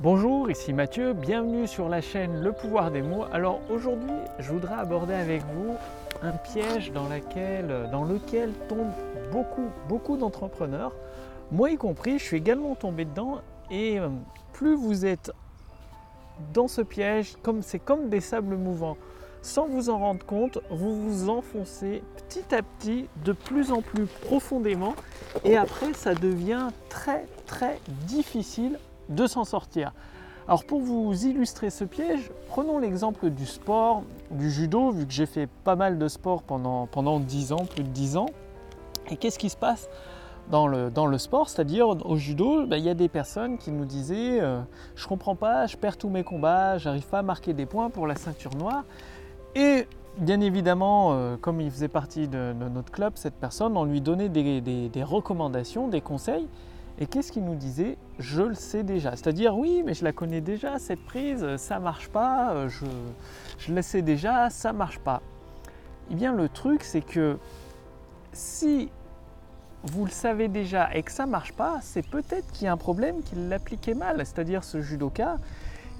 Bonjour, ici Mathieu, bienvenue sur la chaîne Le pouvoir des mots. Alors aujourd'hui, je voudrais aborder avec vous un piège dans, lequel tombent beaucoup, beaucoup d'entrepreneurs, moi y compris, je suis également tombé dedans et euh, plus vous êtes dans ce piège, comme c'est comme des sables mouvants, sans vous en rendre compte, vous vous enfoncez petit à petit de plus en plus profondément et après ça devient très très difficile de s'en sortir. Alors pour vous illustrer ce piège, prenons l'exemple du sport, du judo, vu que j'ai fait pas mal de sport pendant, pendant 10 ans, plus de 10 ans. Et qu'est-ce qui se passe dans le, dans le sport, c'est-à-dire au judo, ben, il y a des personnes qui nous disaient euh, Je comprends pas, je perds tous mes combats, j'arrive pas à marquer des points pour la ceinture noire. Et bien évidemment, euh, comme il faisait partie de, notre club, cette personne, on lui donnait des, recommandations, des conseils. Et qu'est-ce qu'il nous disait Je le sais déjà. C'est-à-dire, oui, mais je la connais déjà, cette prise, ça marche pas, euh, je, la sais déjà, ça marche pas. Eh bien, le truc, c'est que si vous le savez déjà et que ça marche pas, c'est peut-être qu'il y a un problème qu'il l'appliquait mal. C'est-à-dire ce judoka,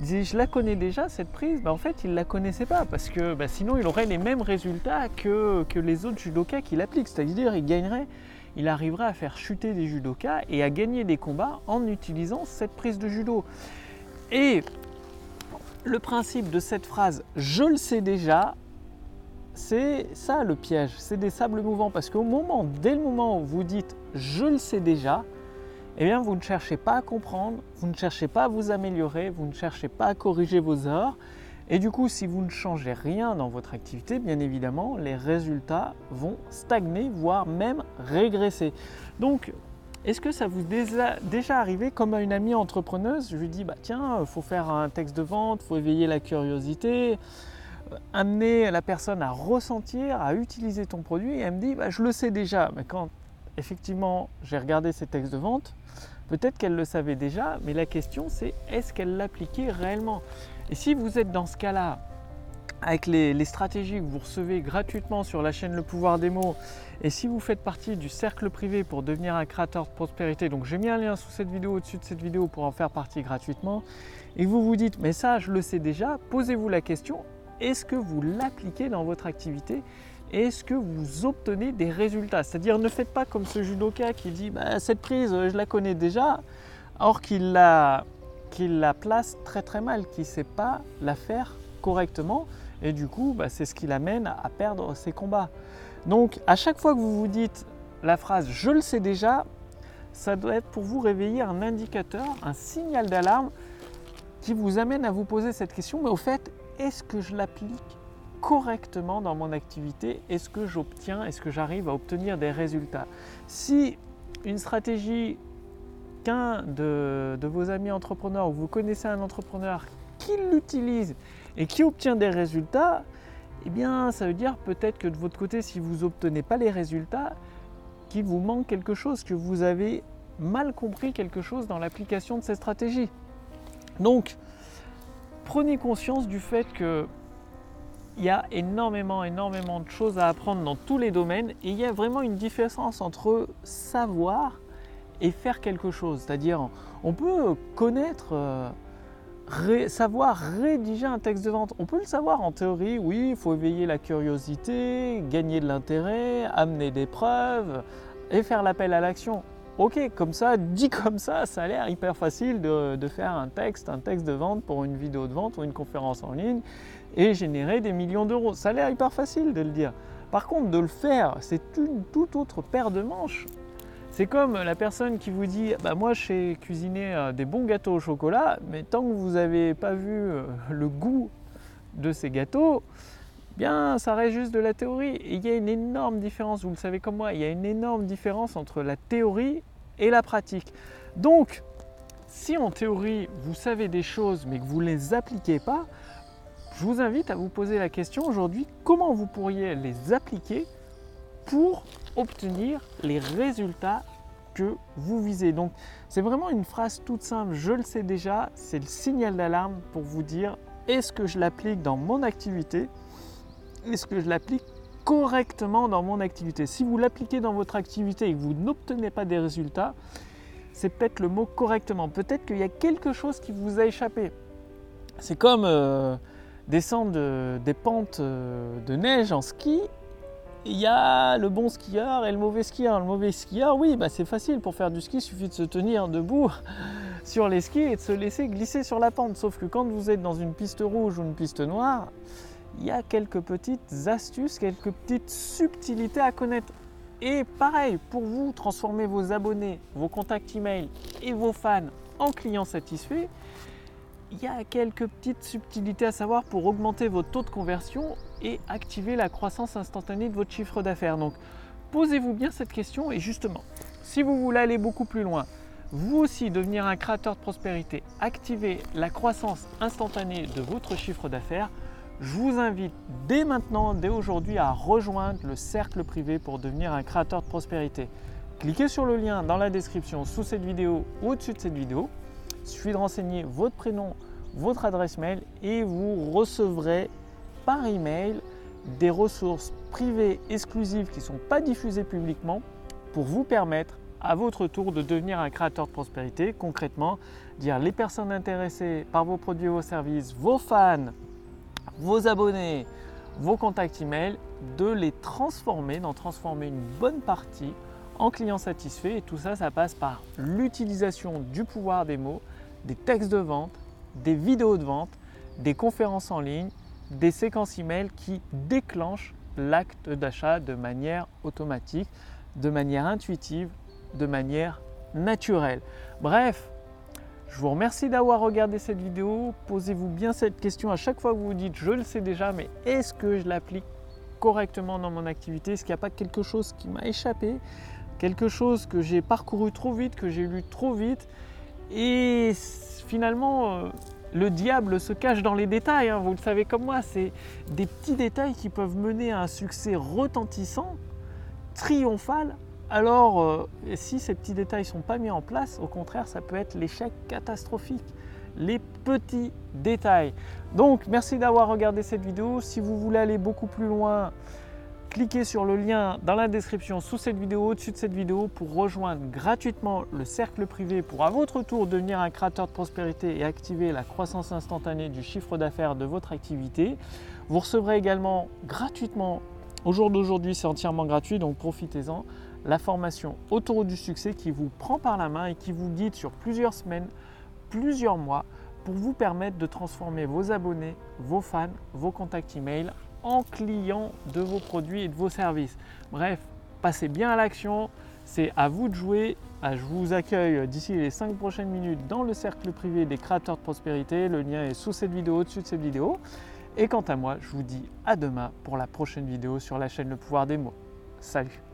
disait je la connais déjà cette prise, ben, en fait il la connaissait pas parce que ben, sinon il aurait les mêmes résultats que, que les autres judokas qui l'appliquent. C'est-à-dire il gagnerait, il arriverait à faire chuter des judokas et à gagner des combats en utilisant cette prise de judo. Et le principe de cette phrase je le sais déjà c'est ça le piège, c'est des sables mouvants parce qu'au moment, dès le moment où vous dites je le sais déjà, eh bien vous ne cherchez pas à comprendre, vous ne cherchez pas à vous améliorer, vous ne cherchez pas à corriger vos erreurs. Et du coup, si vous ne changez rien dans votre activité, bien évidemment, les résultats vont stagner, voire même régresser. Donc, est-ce que ça vous est déjà arrivé comme à une amie entrepreneuse Je lui dis, bah tiens, faut faire un texte de vente, il faut éveiller la curiosité, amener la personne à ressentir, à utiliser ton produit. Et elle me dit, bah, je le sais déjà. Mais quand effectivement j'ai regardé ses textes de vente, peut-être qu'elle le savait déjà, mais la question c'est est-ce qu'elle l'appliquait réellement? Et si vous êtes dans ce cas-là, avec les, stratégies que vous recevez gratuitement sur la chaîne Le Pouvoir des mots, et si vous faites partie du cercle privé pour devenir un créateur de prospérité, donc j'ai mis un lien sous cette vidéo, au-dessus de cette vidéo pour en faire partie gratuitement, et vous vous dites, mais ça je le sais déjà, posez-vous la question, est-ce que vous l'appliquez dans votre activité? Est-ce que vous obtenez des résultats? C'est-à-dire ne faites pas comme ce judoka qui dit bah, cette prise je la connais déjà, or qu'il la, la place très très mal, qu'il ne sait pas la faire correctement. Et du coup bah, c'est ce qui l'amène à perdre ses combats. Donc à chaque fois que vous vous dites la phrase je le sais déjà, ça doit être pour vous réveiller un indicateur, un signal d'alarme qui vous amène à vous poser cette question, mais au fait, est-ce que je l'applique correctement dans mon activité? Est-ce que j'obtiens, est-ce que j'arrive à obtenir des résultats? Si une stratégie qu'un de, vos amis entrepreneurs ou vous connaissez un entrepreneur qui l'utilise et qui obtient des résultats, eh bien ça veut dire peut-être que de votre côté, si vous n'obtenez pas les résultats, qu'il vous manque quelque chose, que vous avez mal compris quelque chose dans l'application de ces stratégies. Donc, prenez conscience du fait que il y a énormément, énormément de choses à apprendre dans tous les domaines et il y a vraiment une différence entre savoir et faire quelque chose. C'est-à-dire, on peut connaître, euh, savoir rédiger un texte de vente. On peut le savoir en théorie, oui, il faut éveiller la curiosité, gagner de l'intérêt, amener des preuves et faire l'appel à l'action ok, comme ça, dit comme ça, ça a l'air hyper facile de, faire un texte, un texte de vente pour une vidéo de vente ou une conférence en ligne et générer des millions d'euros. Ça a l'air hyper facile de le dire. Par contre, de le faire, c'est une toute autre paire de manches. C'est comme la personne qui vous dit bah Moi, je sais cuisiner euh, des bons gâteaux au chocolat, mais tant que vous n'avez pas vu euh, le goût de ces gâteaux, bien, ça reste juste de la théorie. Il y a une énorme différence, vous le savez comme moi, il y a une énorme différence entre la théorie et la pratique. Donc, si en théorie vous savez des choses mais que vous ne les appliquez pas, je vous invite à vous poser la question aujourd'hui comment vous pourriez les appliquer pour obtenir les résultats que vous visez. Donc c'est vraiment une phrase toute simple, je le sais déjà, c'est le signal d'alarme pour vous dire est-ce que je l'applique dans mon activité? Est-ce que je l'applique correctement dans mon activité? Si vous l'appliquez dans votre activité et que vous n'obtenez pas des résultats, c'est peut-être le mot correctement. Peut-être qu'il y a quelque chose qui vous a échappé. C'est comme euh, descendre des pentes euh, de neige en ski. Il y a le bon skieur et le mauvais skieur. Le mauvais skieur, oui, bah c'est facile pour faire du ski, il suffit de se tenir debout sur les skis et de se laisser glisser sur la pente. Sauf que quand vous êtes dans une piste rouge ou une piste noire, il y a quelques petites astuces, quelques petites subtilités à connaître. Et pareil, pour vous, transformer vos abonnés, vos contacts email et vos fans en clients satisfaits, il y a quelques petites subtilités à savoir pour augmenter votre taux de conversion et activer la croissance instantanée de votre chiffre d'affaires. Donc, posez-vous bien cette question et justement, si vous voulez aller beaucoup plus loin, vous aussi devenir un créateur de prospérité, activer la croissance instantanée de votre chiffre d'affaires, je vous invite dès maintenant, dès aujourd'hui, à rejoindre le cercle privé pour devenir un créateur de prospérité. Cliquez sur le lien dans la description sous cette vidéo ou au-dessus de cette vidéo. Il suffit de renseigner votre prénom, votre adresse mail et vous recevrez par email des ressources privées exclusives qui ne sont pas diffusées publiquement pour vous permettre à votre tour de devenir un créateur de prospérité. Concrètement, dire les personnes intéressées par vos produits et vos services, vos fans, vos abonnés, vos contacts email, de les transformer, d'en transformer une bonne partie en clients satisfaits. Et tout ça, ça passe par l'utilisation du pouvoir des mots, des textes de vente, des vidéos de vente, des conférences en ligne, des séquences email qui déclenchent l'acte d'achat de manière automatique, de manière intuitive, de manière naturelle. Bref, je vous remercie d'avoir regardé cette vidéo. Posez-vous bien cette question à chaque fois que vous vous dites je le sais déjà, mais est-ce que je l'applique correctement dans mon activité? Est-ce qu'il n'y a pas quelque chose qui m'a échappé? Quelque chose que j'ai parcouru trop vite, que j'ai lu trop vite? Et finalement, euh, le diable se cache dans les détails. Hein. vous le savez comme moi, c'est des petits détails qui peuvent mener à un succès retentissant, triomphal, alors, euh, si ces petits détails ne sont pas mis en place, au contraire, ça peut être l'échec catastrophique. Les petits détails. Donc, merci d'avoir regardé cette vidéo. Si vous voulez aller beaucoup plus loin, cliquez sur le lien dans la description sous cette vidéo, au-dessus de cette vidéo, pour rejoindre gratuitement le cercle privé pour à votre tour devenir un créateur de prospérité et activer la croissance instantanée du chiffre d'affaires de votre activité. Vous recevrez également gratuitement, au jour d'aujourd'hui, c'est entièrement gratuit, donc profitez-en la formation Autour du succès qui vous prend par la main et qui vous guide sur plusieurs semaines, plusieurs mois pour vous permettre de transformer vos abonnés, vos fans, vos contacts email en clients de vos produits et de vos services. Bref, passez bien à l'action, c'est à vous de jouer. Ah, je vous accueille d'ici les 5 prochaines minutes dans le cercle privé des créateurs de prospérité. Le lien est sous cette vidéo, au-dessus de cette vidéo. Et quant à moi, je vous dis à demain pour la prochaine vidéo sur la chaîne Le pouvoir des mots. Salut